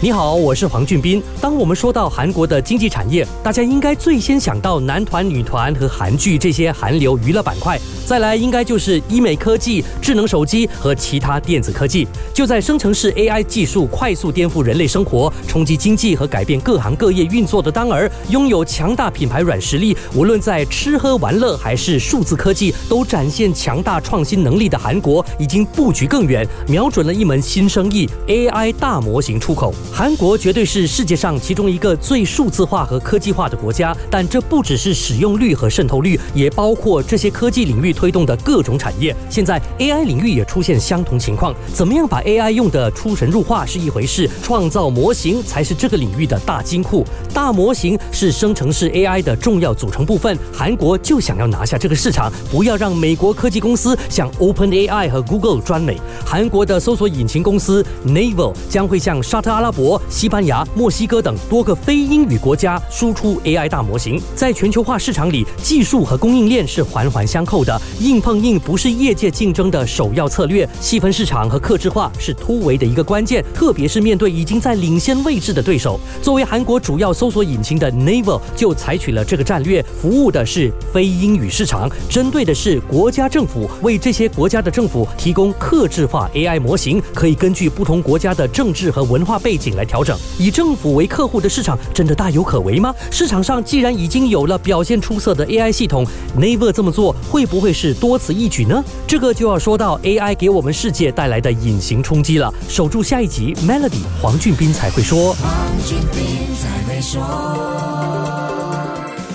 你好，我是黄俊斌。当我们说到韩国的经济产业，大家应该最先想到男团、女团和韩剧这些韩流娱乐板块。再来，应该就是医美科技、智能手机和其他电子科技。就在生成式 AI 技术快速颠覆人类生活、冲击经济和改变各行各业运作的当儿，拥有强大品牌软实力，无论在吃喝玩乐还是数字科技，都展现强大创新能力的韩国，已经布局更远，瞄准了一门新生意 ——AI 大模型出口。韩国绝对是世界上其中一个最数字化和科技化的国家，但这不只是使用率和渗透率，也包括这些科技领域。推动的各种产业，现在 AI 领域也出现相同情况。怎么样把 AI 用得出神入化是一回事，创造模型才是这个领域的大金库。大模型是生成式 AI 的重要组成部分。韩国就想要拿下这个市场，不要让美国科技公司像 OpenAI 和 Google 专美。韩国的搜索引擎公司 Naver 将会向沙特阿拉伯、国西班牙、墨西哥等多个非英语国家输出 AI 大模型。在全球化市场里，技术和供应链是环环相扣的。硬碰硬不是业界竞争的首要策略，细分市场和克制化是突围的一个关键，特别是面对已经在领先位置的对手。作为韩国主要搜索引擎的 Naver 就采取了这个战略，服务的是非英语市场，针对的是国家政府，为这些国家的政府提供克制化 AI 模型，可以根据不同国家的政治和文化背景来调整。以政府为客户的市场真的大有可为吗？市场上既然已经有了表现出色的 AI 系统，Never 这么做会不会？是多此一举呢？这个就要说到 AI 给我们世界带来的隐形冲击了。守住下一集，Melody 黄俊斌才会说。